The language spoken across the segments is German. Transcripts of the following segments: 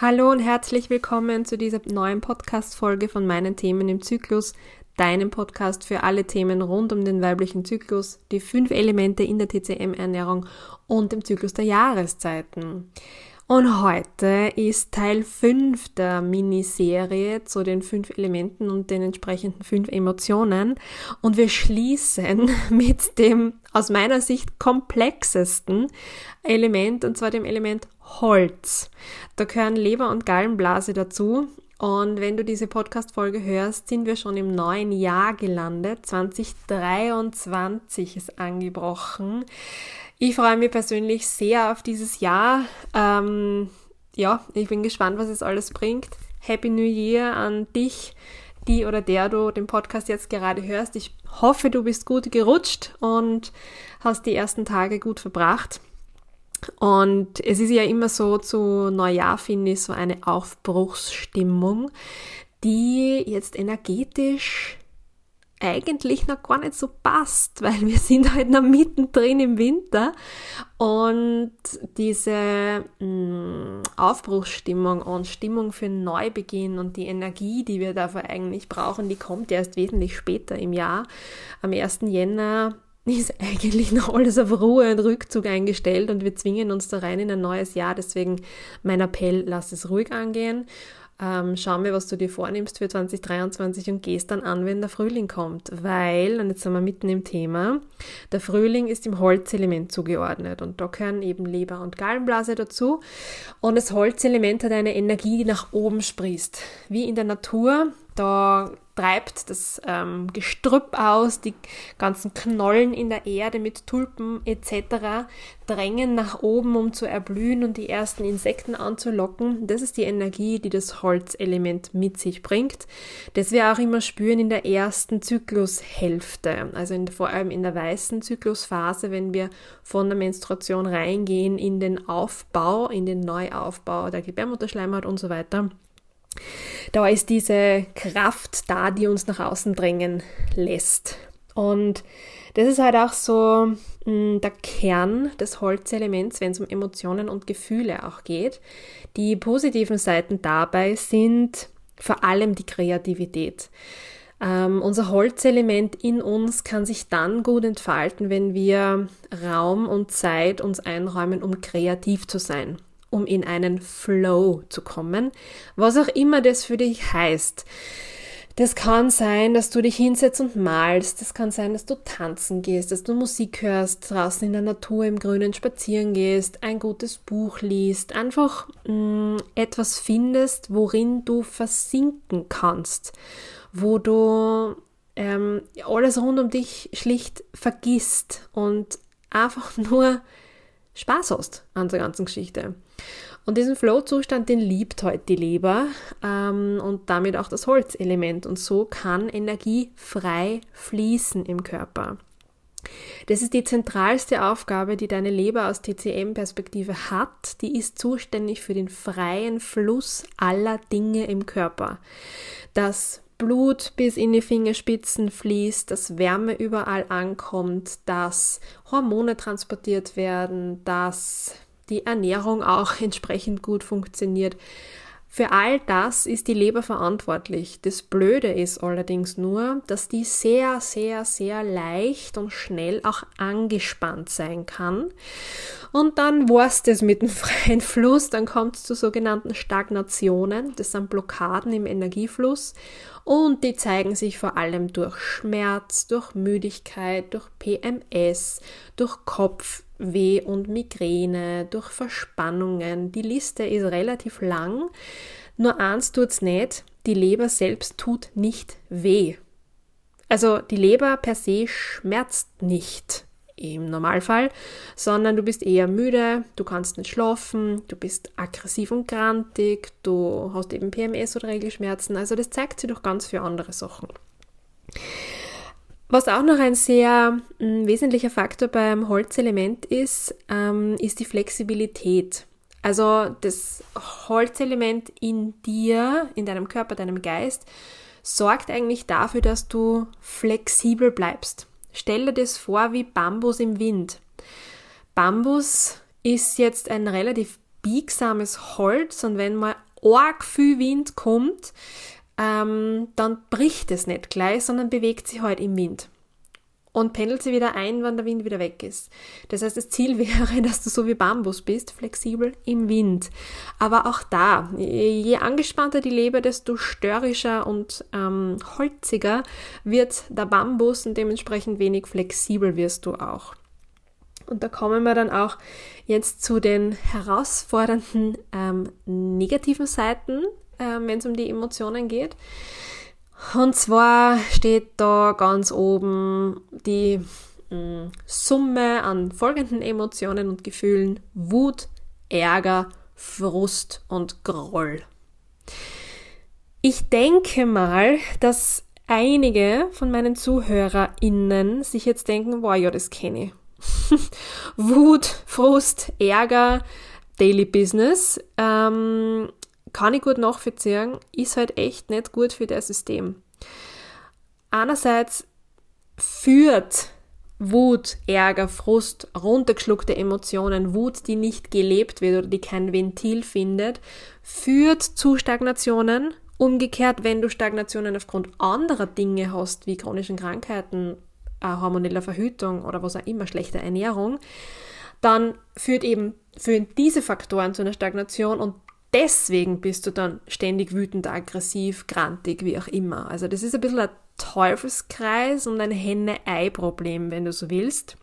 Hallo und herzlich willkommen zu dieser neuen Podcast-Folge von meinen Themen im Zyklus, deinem Podcast für alle Themen rund um den weiblichen Zyklus, die fünf Elemente in der TCM-Ernährung und dem Zyklus der Jahreszeiten. Und heute ist Teil 5 der Miniserie zu den fünf Elementen und den entsprechenden fünf Emotionen. Und wir schließen mit dem aus meiner Sicht komplexesten Element, und zwar dem Element Holz. Da gehören Leber und Gallenblase dazu. Und wenn du diese Podcast-Folge hörst, sind wir schon im neuen Jahr gelandet. 2023 ist angebrochen. Ich freue mich persönlich sehr auf dieses Jahr. Ähm, ja, ich bin gespannt, was es alles bringt. Happy New Year an dich, die oder der du den Podcast jetzt gerade hörst. Ich hoffe, du bist gut gerutscht und hast die ersten Tage gut verbracht. Und es ist ja immer so zu Neujahr, finde ich, so eine Aufbruchsstimmung, die jetzt energetisch eigentlich noch gar nicht so passt, weil wir sind halt noch mittendrin im Winter und diese mh, mm, Aufbruchsstimmung und Stimmung für Neubeginn und die Energie, die wir dafür eigentlich brauchen, die kommt erst wesentlich später im Jahr. Am 1. Jänner ist eigentlich noch alles auf Ruhe und Rückzug eingestellt und wir zwingen uns da rein in ein neues Jahr. Deswegen mein Appell, lass es ruhig angehen ähm, schau mir, was du dir vornimmst für 2023 und gehst dann an, wenn der Frühling kommt. Weil, und jetzt sind wir mitten im Thema, der Frühling ist im Holzelement zugeordnet und da gehören eben Leber und Gallenblase dazu. Und das Holzelement hat eine Energie, die nach oben sprießt. Wie in der Natur, da treibt das ähm, Gestrüpp aus, die ganzen Knollen in der Erde mit Tulpen etc. drängen nach oben, um zu erblühen und die ersten Insekten anzulocken. Das ist die Energie, die das Holzelement mit sich bringt. Das wir auch immer spüren in der ersten Zyklushälfte, also in, vor allem in der weißen Zyklusphase, wenn wir von der Menstruation reingehen in den Aufbau, in den Neuaufbau der Gebärmutterschleimhaut und so weiter. Da ist diese Kraft da, die uns nach außen drängen lässt. Und das ist halt auch so mh, mm, der Kern des Holzelements, wenn es um Emotionen und Gefühle auch geht. Die positiven Seiten dabei sind vor allem die Kreativität. Ähm, unser Holzelement in uns kann sich dann gut entfalten, wenn wir Raum und Zeit uns einräumen, um kreativ zu sein um in einen Flow zu kommen, was auch immer das für dich heißt. Das kann sein, dass du dich hinsetzt und malst. Das kann sein, dass du tanzen gehst, dass du Musik hörst, draußen in der Natur im Grünen spazieren gehst, ein gutes Buch liest, einfach mh, mm, etwas findest, worin du versinken kannst, wo du ähm, alles rund um dich schlicht vergisst und einfach nur Spaß hast an der ganzen Geschichte. Und diesen Flow-Zustand, den liebt heute die Leber ähm, und damit auch das Holzelement. Und so kann Energie frei fließen im Körper. Das ist die zentralste Aufgabe, die deine Leber aus TCM-Perspektive hat. Die ist zuständig für den freien Fluss aller Dinge im Körper. Das Blut bis in die Fingerspitzen fließt, dass Wärme überall ankommt, dass Hormone transportiert werden, dass die Ernährung auch entsprechend gut funktioniert. Für all das ist die Leber verantwortlich. Das Blöde ist allerdings nur, dass die sehr, sehr, sehr leicht und schnell auch angespannt sein kann. Und dann war's das mit dem freien Fluss, dann kommt es zu sogenannten Stagnationen. Das sind Blockaden im Energiefluss und die zeigen sich vor allem durch Schmerz, durch Müdigkeit, durch PMS, durch Kopfweh und Migräne, durch Verspannungen. Die Liste ist relativ lang. Nur eins tut's nicht, die Leber selbst tut nicht weh. Also die Leber per se schmerzt nicht im Normalfall, sondern du bist eher müde, du kannst nicht schlafen, du bist aggressiv und grantig, du hast eben PMS oder Regelschmerzen. Also das zeigt sich durch ganz viele andere Sachen. Was auch noch ein sehr äh, wesentlicher Faktor beim Holzelement ist, ähm, ist die Flexibilität. Also das Holzelement in dir, in deinem Körper, deinem Geist, sorgt eigentlich dafür, dass du flexibel bleibst. Stell dir das vor wie Bambus im Wind. Bambus ist jetzt ein relativ biegsames Holz und wenn mal arg viel Wind kommt, ähm, dann bricht es nicht gleich, sondern bewegt sich halt im Wind und pendelt sie wieder ein, wenn der Wind wieder weg ist. Das heißt, das Ziel wäre, dass du so wie Bambus bist, flexibel im Wind. Aber auch da, je angespannter die Leber, desto störrischer und ähm, holziger wird der Bambus und dementsprechend wenig flexibel wirst du auch. Und da kommen wir dann auch jetzt zu den herausfordernden ähm, negativen Seiten, äh, wenn es um die Emotionen geht. Und zwar steht da ganz oben die mh, mm, Summe an folgenden Emotionen und Gefühlen Wut, Ärger, Frust und Groll. Ich denke mal, dass einige von meinen ZuhörerInnen sich jetzt denken, boah, ja, das kenne ich. Wut, Frust, Ärger, Daily Business. Ähm, kann ich gut nachvollziehen, ist halt echt nicht gut für das System. Einerseits führt Wut, Ärger, Frust, runtergeschluckte Emotionen, Wut, die nicht gelebt wird oder die kein Ventil findet, führt zu Stagnationen. Umgekehrt, wenn du Stagnationen aufgrund anderer Dinge hast, wie chronischen Krankheiten, äh, hormoneller Verhütung oder was auch immer, schlechter Ernährung, dann führt eben, führen diese Faktoren zu einer Stagnation und deswegen bist du dann ständig wütend, aggressiv, grantig, wie auch immer. Also das ist ein bisschen ein Teufelskreis und ein Henne-Ei-Problem, wenn du so willst.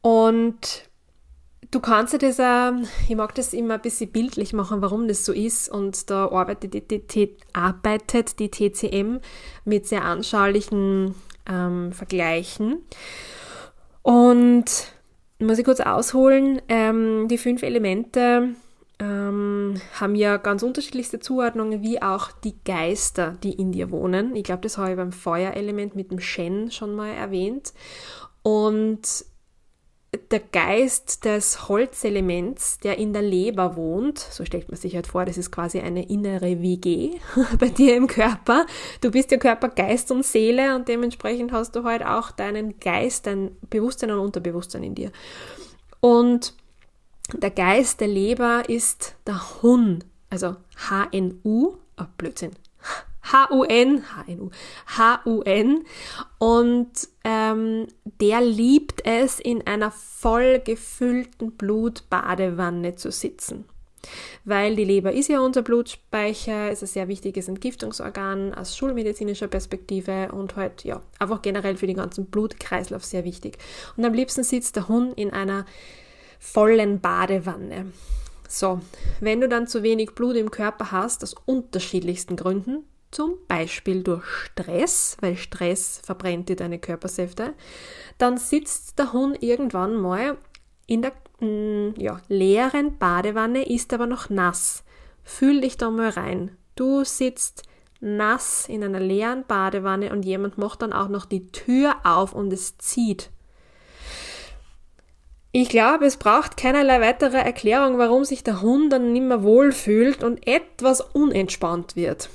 Und du kannst dir das auch, ich mag das immer ein bisschen bildlich machen, warum das so ist. Und da arbeitet die, die, arbeitet die TCM mit sehr anschaulichen ähm, Vergleichen. Und muss ich kurz ausholen, ähm, die fünf Elemente ähm, haben ja ganz unterschiedlichste Zuordnungen, wie auch die Geister, die in dir wohnen. Ich glaube, das habe ich beim Feuerelement mit dem Shen schon mal erwähnt. Und der Geist des Holzelements, der in der Leber wohnt, so stellt man sich halt vor, das ist quasi eine innere WG bei dir im Körper. Du bist ja Körper, Geist und Seele und dementsprechend hast du halt auch deinen Geist, dein Bewusstsein und Unterbewusstsein in dir. Und der Geist der Leber ist der Hun, also H-N-U, oh Blödsinn, H-U-N, H-N-U, H-U-N und ähm, der liebt es, in einer voll gefüllten Blutbadewanne zu sitzen. Weil die Leber ist ja unser Blutspeicher, ist ein sehr wichtiges Entgiftungsorgan aus schulmedizinischer Perspektive und halt, ja, einfach generell für den ganzen Blutkreislauf sehr wichtig. Und am liebsten sitzt der Hund in einer vollen Badewanne. So, wenn du dann zu wenig Blut im Körper hast, aus unterschiedlichsten Gründen, zum Beispiel durch Stress, weil Stress verbrennt dir deine Körpersäfte, dann sitzt der Hund irgendwann mal in der mm, ja, leeren Badewanne, ist aber noch nass. Fühl dich da mal rein. Du sitzt nass in einer leeren Badewanne und jemand macht dann auch noch die Tür auf und es zieht ich glaube, es braucht keinerlei weitere Erklärung, warum sich der Hund dann nicht mehr wohlfühlt und etwas unentspannt wird.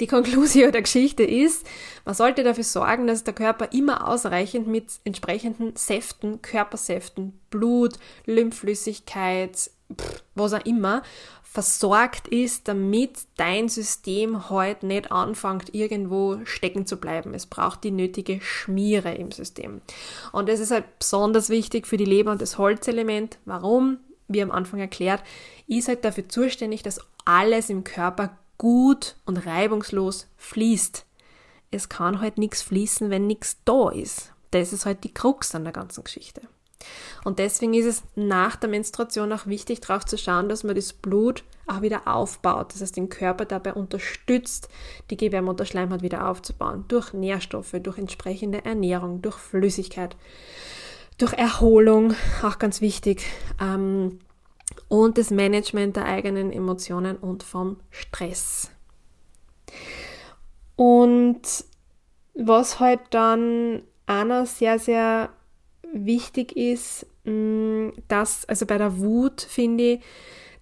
Die Konklusion der Geschichte ist, man sollte dafür sorgen, dass der Körper immer ausreichend mit entsprechenden Säften, Körpersäften, Blut, Lymphflüssigkeit, pff, was auch immer, versorgt ist, damit dein System heute nicht anfängt, irgendwo stecken zu bleiben. Es braucht die nötige Schmiere im System. Und das ist halt besonders wichtig für die Leber und das Holzelement. Warum? Wie am Anfang erklärt, ist halt dafür zuständig, dass alles im Körper gut und reibungslos fließt. Es kann halt nichts fließen, wenn nichts da ist. Das ist halt die Krux an der ganzen Geschichte. Und deswegen ist es nach der Menstruation auch wichtig, darauf zu schauen, dass man das Blut auch wieder aufbaut. Das heißt, den Körper dabei unterstützt, die Gebärmutterschleimhaut wieder aufzubauen. Durch Nährstoffe, durch entsprechende Ernährung, durch Flüssigkeit, durch Erholung, auch ganz wichtig. Ähm, und das Management der eigenen Emotionen und vom Stress. Und was halt dann einer sehr, sehr wichtig ist, mm, dass, also bei der Wut finde ich,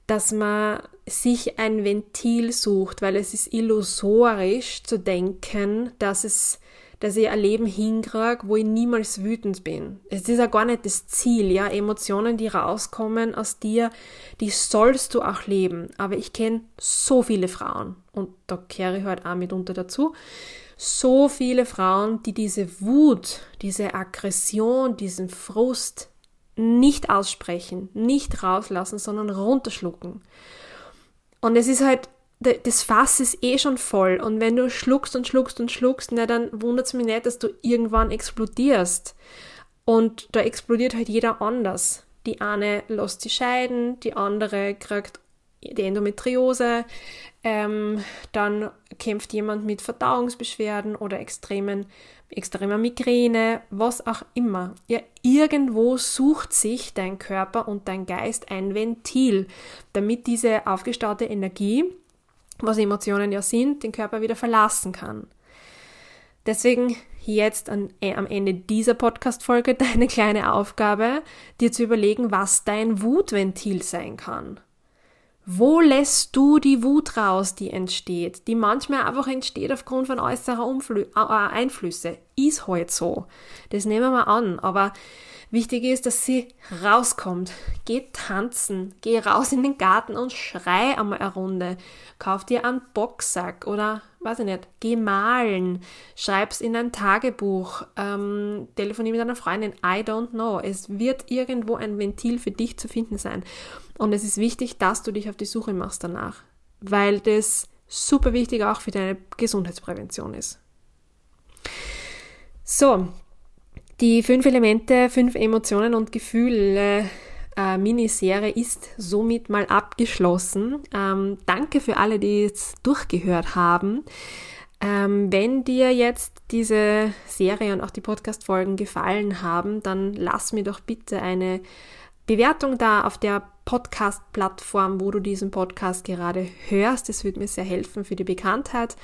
dass man sich ein Ventil sucht, weil es ist illusorisch zu denken, dass es dass ich ein Leben hinkriege, wo ich niemals wütend bin. Es ist ja gar nicht das Ziel, ja. Emotionen, die rauskommen aus dir, die sollst du auch leben. Aber ich kenne so viele Frauen, und da kehre ich halt auch mitunter dazu, so viele Frauen, die diese Wut, diese Aggression, diesen Frust nicht aussprechen, nicht rauslassen, sondern runterschlucken. Und es ist halt das Fass ist eh schon voll und wenn du schluckst und schluckst und schluckst, na, dann wundert es mich nicht, dass du irgendwann explodierst. Und da explodiert halt jeder anders. Die eine lässt sie scheiden, die andere kriegt die Endometriose, ähm, dann kämpft jemand mit Verdauungsbeschwerden oder extremen, extremer Migräne, was auch immer. Ja, irgendwo sucht sich dein Körper und dein Geist ein Ventil, damit diese aufgestaute Energie was Emotionen ja sind, den Körper wieder verlassen kann. Deswegen jetzt an, äh, am Ende dieser Podcast-Folge deine kleine Aufgabe, dir zu überlegen, was dein Wutventil sein kann. Wo lässt du die Wut raus, die entsteht, die manchmal einfach entsteht aufgrund von äußerer Umflü äh, Einflüsse? Ist halt so. Das nehmen wir an, aber Wichtig ist, dass sie rauskommt. Geh tanzen, geh raus in den Garten und schrei einmal eine Runde. Kauf dir einen Boxsack oder, weiß ich nicht, geh malen, schreib's in ein Tagebuch, ähm, telefonier mit einer Freundin, I don't know. Es wird irgendwo ein Ventil für dich zu finden sein. Und es ist wichtig, dass du dich auf die Suche machst danach, weil das super wichtig auch für deine Gesundheitsprävention ist. So, die fünf Elemente, fünf Emotionen und Gefühle äh, Miniserie ist somit mal abgeschlossen. Ähm, danke für alle, die jetzt durchgehört haben. Ähm, wenn dir jetzt diese Serie und auch die Podcast-Folgen gefallen haben, dann lass mir doch bitte eine Bewertung da auf der Podcast-Plattform, wo du diesen Podcast gerade hörst. Das würde mir sehr helfen für die Bekanntheit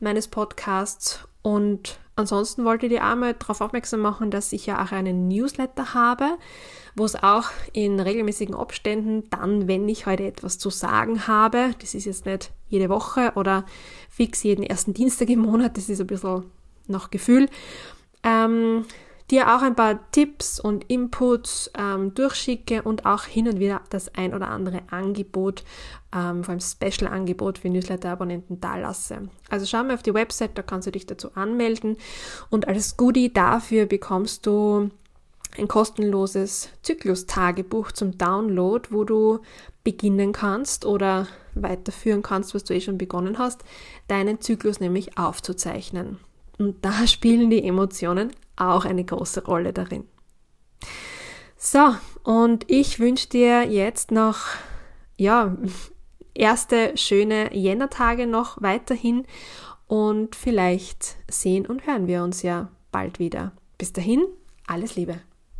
meines Podcasts. Und ansonsten wollte ich dir einmal darauf aufmerksam machen, dass ich ja auch einen Newsletter habe, wo es auch in regelmäßigen Abständen dann, wenn ich heute etwas zu sagen habe, das ist jetzt nicht jede Woche oder fix jeden ersten Dienstag im Monat, das ist ein bisschen nach Gefühl, ähm, dir auch ein paar Tipps und Inputs ähm, durchschicke und auch hin und wieder das ein oder andere Angebot, ähm, vor allem Special-Angebot für Newsletter-Abonnenten da lasse. Also schau mal auf die Website, da kannst du dich dazu anmelden und als Goodie dafür bekommst du ein kostenloses Zyklus-Tagebuch zum Download, wo du beginnen kannst oder weiterführen kannst, was du eh schon begonnen hast, deinen Zyklus nämlich aufzuzeichnen. Und da spielen die Emotionen auch eine große Rolle darin. So, und ich wünsche dir jetzt noch, ja, erste schöne Jännertage noch weiterhin und vielleicht sehen und hören wir uns ja bald wieder. Bis dahin, alles Liebe.